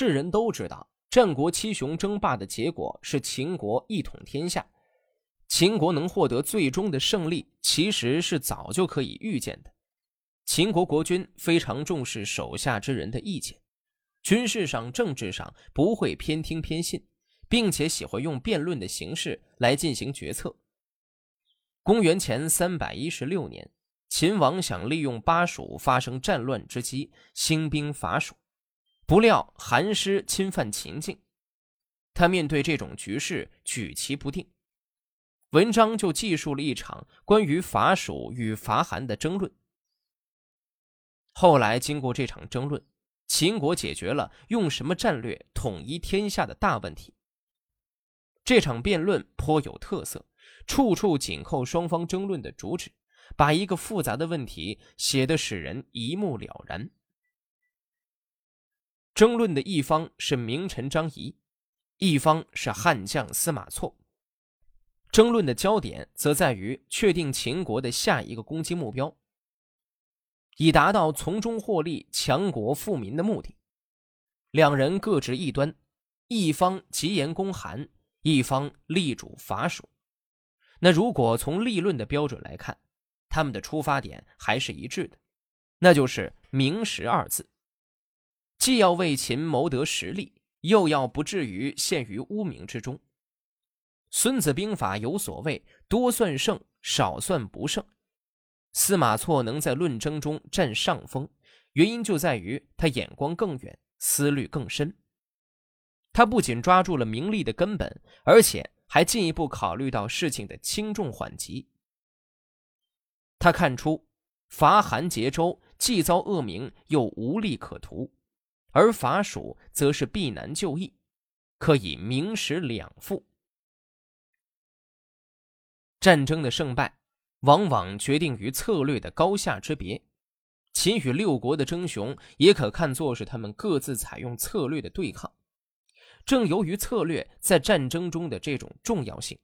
世人都知道，战国七雄争霸的结果是秦国一统天下。秦国能获得最终的胜利，其实是早就可以预见的。秦国国君非常重视手下之人的意见，军事上、政治上不会偏听偏信，并且喜欢用辩论的形式来进行决策。公元前三百一十六年，秦王想利用巴蜀发生战乱之机，兴兵伐蜀，不料韩师侵犯秦境，他面对这种局势举棋不定。文章就记述了一场关于伐蜀与伐韩的争论。后来经过这场争论，秦国解决了用什么战略统一天下的大问题。这场辩论颇有特色，处处紧扣双方争论的主旨，把一个复杂的问题写得使人一目了然。争论的一方是名臣张仪，一方是悍将司马错。争论的焦点则在于确定秦国的下一个攻击目标，以达到从中获利、强国富民的目的。两人各执一端，一方急言攻韩，一方力主伐蜀。那如果从立论的标准来看，他们的出发点还是一致的，那就是“明实”二字，既要为秦谋得实力，又要不至于陷于污名之中。孙子兵法有所谓“多算胜，少算不胜”。司马错能在论争中占上风，原因就在于他眼光更远，思虑更深。他不仅抓住了名利的根本，而且还进一步考虑到事情的轻重缓急。他看出，伐韩结周既遭恶名，又无利可图；而伐蜀则是避难就易，可以名实两副。战争的胜败，往往决定于策略的高下之别。秦与六国的争雄，也可看作是他们各自采用策略的对抗。正由于策略在战争中的这种重要性，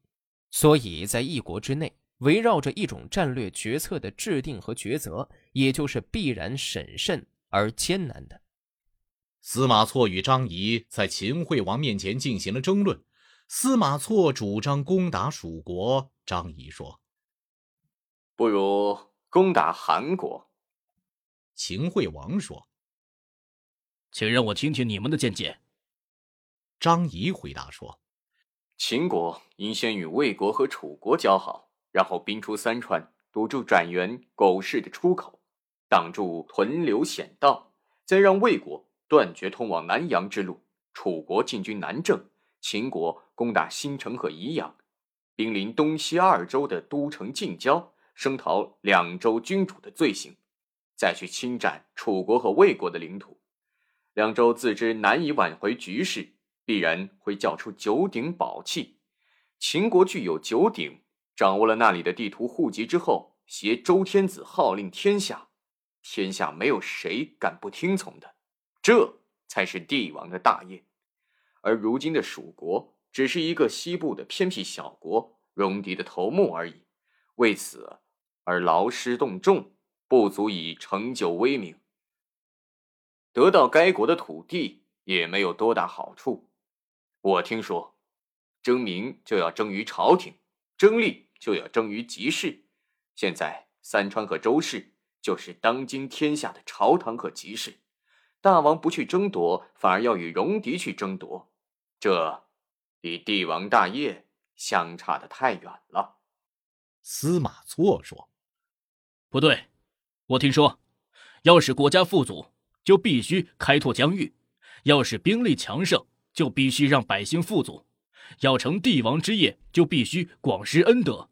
所以在一国之内，围绕着一种战略决策的制定和抉择，也就是必然审慎而艰难的。司马错与张仪在秦惠王面前进行了争论。司马错主张攻打蜀国。张仪说：“不如攻打韩国。”秦惠王说：“请让我听听你们的见解。”张仪回答说：“秦国应先与魏国和楚国交好，然后兵出三川，堵住转元、狗市的出口，挡住屯留险道，再让魏国断绝通往南阳之路，楚国进军南郑，秦国攻打新城和宜阳。”兵临东西二州的都城近郊，声讨两州君主的罪行，再去侵占楚国和魏国的领土，两州自知难以挽回局势，必然会叫出九鼎宝器。秦国具有九鼎，掌握了那里的地图户籍之后，挟周天子号令天下，天下没有谁敢不听从的，这才是帝王的大业。而如今的蜀国。只是一个西部的偏僻小国，戎狄的头目而已，为此而劳师动众，不足以成就威名。得到该国的土地也没有多大好处。我听说，争名就要争于朝廷，争利就要争于集市。现在三川和周氏就是当今天下的朝堂和集市，大王不去争夺，反而要与戎狄去争夺，这。离帝王大业相差的太远了。司马错说：“不对，我听说，要使国家富足，就必须开拓疆域；要使兵力强盛，就必须让百姓富足；要成帝王之业，就必须广施恩德。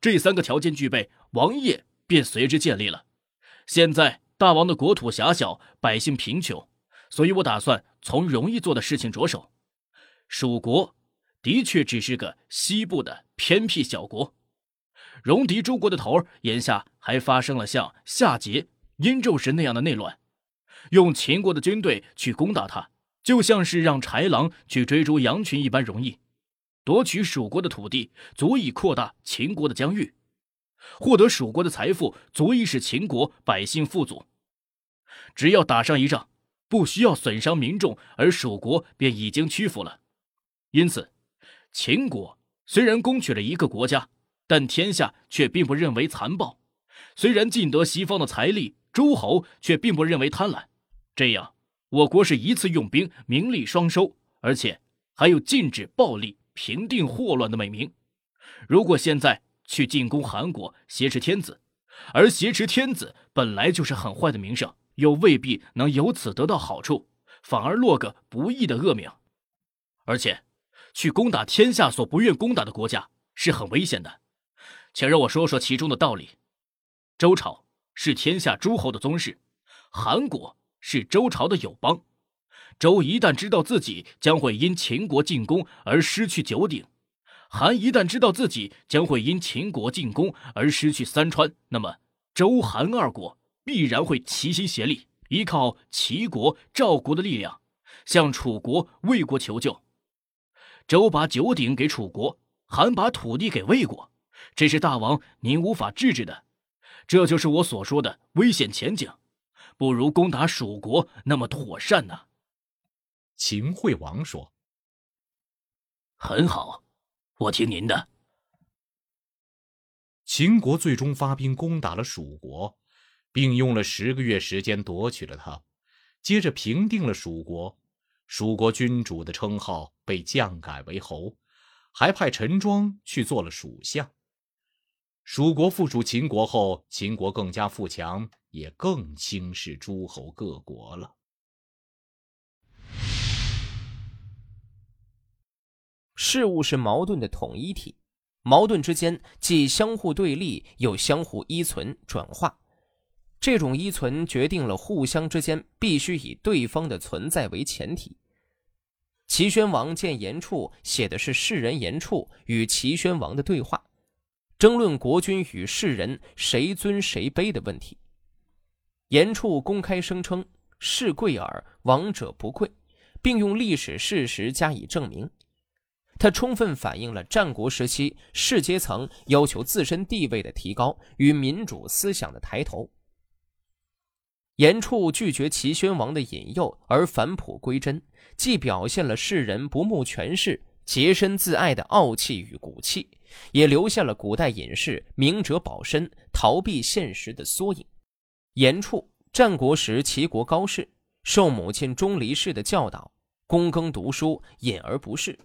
这三个条件具备，王业便随之建立了。现在大王的国土狭小，百姓贫穷，所以我打算从容易做的事情着手。蜀国。”的确只是个西部的偏僻小国，戎狄诸国的头眼下还发生了像夏桀、殷纣时那样的内乱，用秦国的军队去攻打他，就像是让豺狼去追逐羊群一般容易。夺取蜀国的土地，足以扩大秦国的疆域；获得蜀国的财富，足以使秦国百姓富足。只要打上一仗，不需要损伤民众，而蜀国便已经屈服了。因此，秦国虽然攻取了一个国家，但天下却并不认为残暴；虽然尽得西方的财力，诸侯却并不认为贪婪。这样，我国是一次用兵，名利双收，而且还有禁止暴力、平定祸乱的美名。如果现在去进攻韩国，挟持天子，而挟持天子本来就是很坏的名声。又未必能由此得到好处，反而落个不义的恶名。而且，去攻打天下所不愿攻打的国家是很危险的。请让我说说其中的道理。周朝是天下诸侯的宗室，韩国是周朝的友邦。周一旦知道自己将会因秦国进攻而失去九鼎，韩一旦知道自己将会因秦国进攻而失去三川，那么周韩二国。必然会齐心协力，依靠齐国、赵国的力量，向楚国、魏国求救。周把九鼎给楚国，韩把土地给魏国，这是大王您无法制止的。这就是我所说的危险前景，不如攻打蜀国那么妥善呢。秦惠王说：“很好，我听您的。”秦国最终发兵攻打了蜀国。并用了十个月时间夺取了它，接着平定了蜀国，蜀国君主的称号被降改为侯，还派陈庄去做了蜀相。蜀国附属秦国后，秦国更加富强，也更轻视诸侯各国了。事物是矛盾的统一体，矛盾之间既相互对立，又相互依存转化。这种依存决定了互相之间必须以对方的存在为前提。齐宣王见严处写的是世人严处与齐宣王的对话，争论国君与世人谁尊谁卑的问题。严处公开声称“士贵耳，王者不贵”，并用历史事实加以证明。他充分反映了战国时期士阶层要求自身地位的提高与民主思想的抬头。严处拒绝齐宣王的引诱而返璞归真，既表现了世人不慕权势、洁身自爱的傲气与骨气，也留下了古代隐士明哲保身、逃避现实的缩影。严处战国时齐国高士，受母亲钟离氏的教导，躬耕读书，隐而不仕，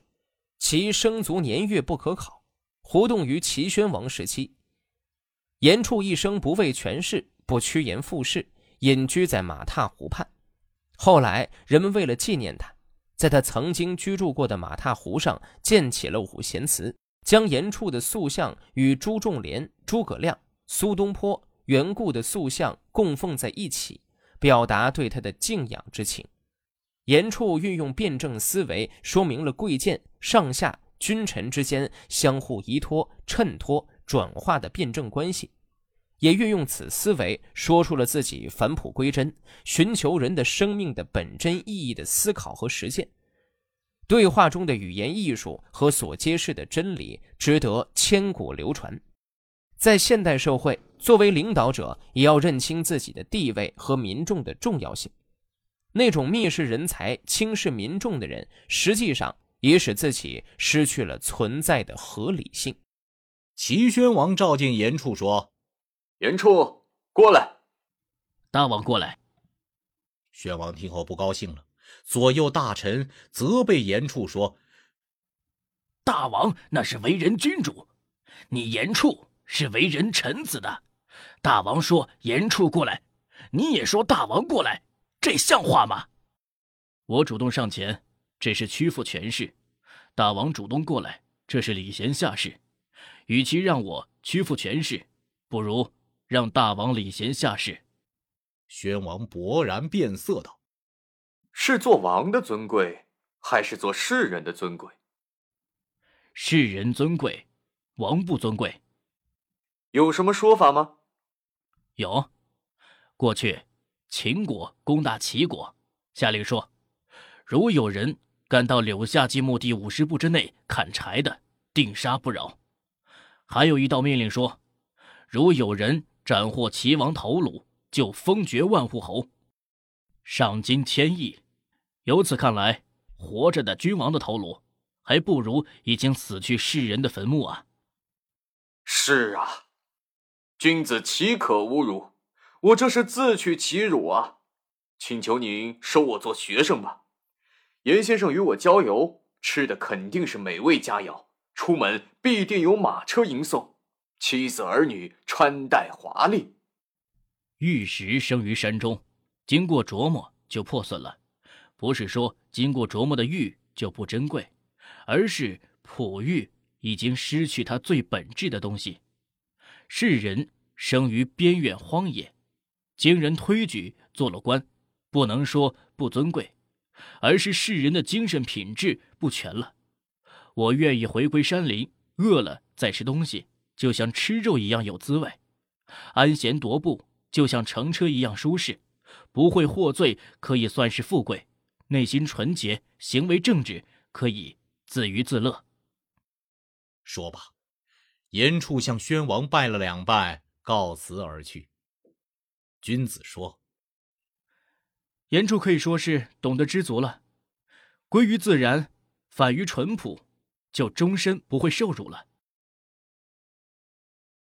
其生卒年月不可考，活动于齐宣王时期。严处一生不畏权势，不趋炎附势。隐居在马踏湖畔，后来人们为了纪念他，在他曾经居住过的马踏湖上建起了五贤祠，将严处的塑像与朱仲连、诸葛亮、苏东坡、袁固的塑像供奉在一起，表达对他的敬仰之情。严处运用辩证思维，说明了贵贱、上下、君臣之间相互依托、衬托、转化的辩证关系。也运用此思维，说出了自己返璞归真、寻求人的生命的本真意义的思考和实践。对话中的语言艺术和所揭示的真理，值得千古流传。在现代社会，作为领导者，也要认清自己的地位和民众的重要性。那种蔑视人才、轻视民众的人，实际上也使自己失去了存在的合理性。齐宣王召见严处说。严处，过来。大王过来。宣王听后不高兴了，左右大臣责备严处说：“大王那是为人君主，你严处是为人臣子的。大王说严处过来，你也说大王过来，这像话吗？我主动上前，这是屈服权势；大王主动过来，这是礼贤下士。与其让我屈服权势，不如……”让大王礼贤下士。宣王勃然变色道：“是做王的尊贵，还是做世人的尊贵？世人尊贵，王不尊贵。有什么说法吗？有。过去秦国攻打齐国，下令说，如有人敢到柳下祭墓地五十步之内砍柴的，定杀不饶。还有一道命令说，如有人。斩获齐王头颅，就封爵万户侯。赏金千亿。由此看来，活着的君王的头颅，还不如已经死去世人的坟墓啊！是啊，君子岂可侮辱？我这是自取其辱啊！请求您收我做学生吧。严先生与我郊游，吃的肯定是美味佳肴，出门必定有马车迎送，妻子儿女穿戴华丽。玉石生于山中，经过琢磨就破损了。不是说经过琢磨的玉就不珍贵，而是璞玉已经失去它最本质的东西。世人生于边远荒野，经人推举做了官，不能说不尊贵，而是世人的精神品质不全了。我愿意回归山林，饿了再吃东西，就像吃肉一样有滋味；安闲踱步，就像乘车一样舒适；不会获罪，可以算是富贵。内心纯洁，行为正直，可以自娱自乐。说罢，严处向宣王拜了两拜，告辞而去。君子说：“严处可以说是懂得知足了，归于自然，反于淳朴，就终身不会受辱了。”